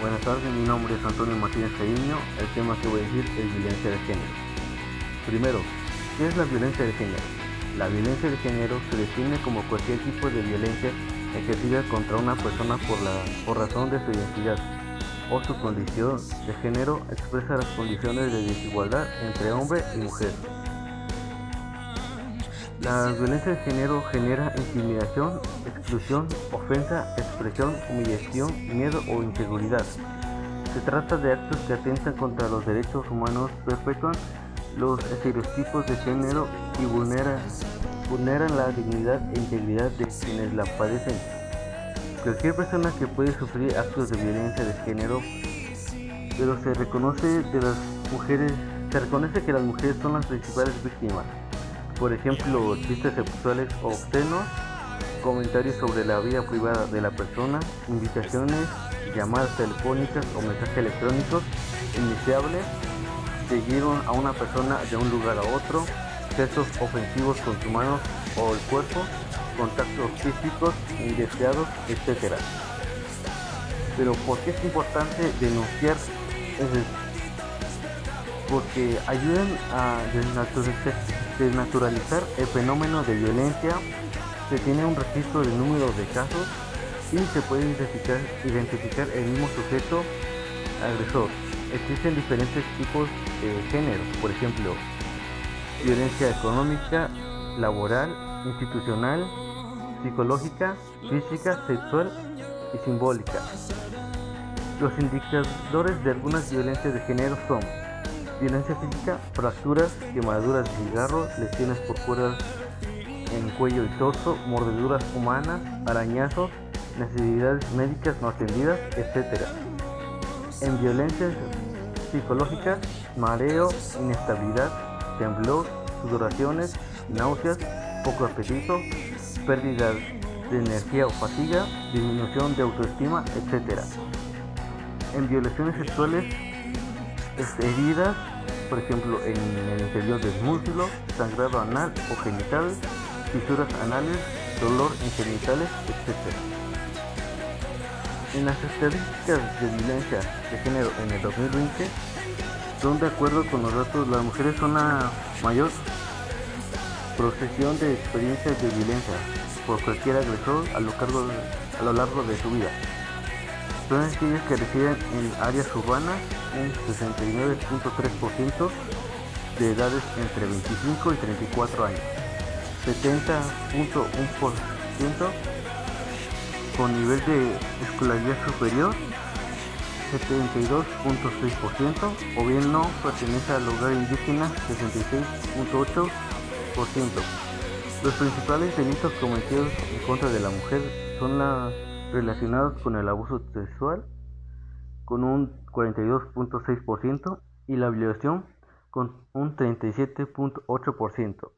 Buenas tardes, mi nombre es Antonio Martínez Cariño. El tema que voy a decir es violencia de género. Primero, ¿qué es la violencia de género? La violencia de género se define como cualquier tipo de violencia ejercida contra una persona por, la, por razón de su identidad o su condición de género expresa las condiciones de desigualdad entre hombre y mujer. La violencia de género genera intimidación, exclusión, ofensa, expresión, humillación, miedo o inseguridad. Se trata de actos que atentan contra los derechos humanos, perpetúan los estereotipos de género y vulneran, la dignidad e integridad de quienes la padecen. Cualquier persona que puede sufrir actos de violencia de género, pero se reconoce de las mujeres, se reconoce que las mujeres son las principales víctimas por ejemplo chistes sexuales obscenos, comentarios sobre la vida privada de la persona, invitaciones, llamadas telefónicas o mensajes electrónicos iniciables, seguir a una persona de un lugar a otro, gestos ofensivos con su mano o el cuerpo, contactos físicos indeseados, etc. Pero ¿por qué es importante denunciar? Porque ayudan a desnaturalizar desnaturalizar el fenómeno de violencia, se tiene un registro del número de casos y se puede identificar, identificar el mismo sujeto agresor. Existen diferentes tipos de género, por ejemplo, violencia económica, laboral, institucional, psicológica, física, sexual y simbólica. Los indicadores de algunas violencias de género son Violencia física, fracturas, quemaduras de cigarro, lesiones por cuerdas en cuello y torso, mordeduras humanas, arañazos, necesidades médicas no atendidas, etc. En violencias psicológicas, mareo, inestabilidad, temblor, sudoraciones, náuseas, poco apetito, pérdida de energía o fatiga, disminución de autoestima, etc. En violaciones sexuales, heridas, por ejemplo, en el interior del músculo, sangrado anal o genital, fisuras anales, dolor en genitales, etc. En las estadísticas de violencia de género en el 2020, son de acuerdo con los datos, las mujeres son la mayor procesión de experiencias de violencia por cualquier agresor a lo, a lo largo de su vida son aquellas que residen en áreas urbanas, un 69.3% de edades entre 25 y 34 años, 70.1% con nivel de escolaridad superior, 72.6% o bien no pertenece al hogar indígena, 66.8%. Los principales delitos cometidos en contra de la mujer son la relacionados con el abuso sexual con un 42.6% y la violación con un 37.8%.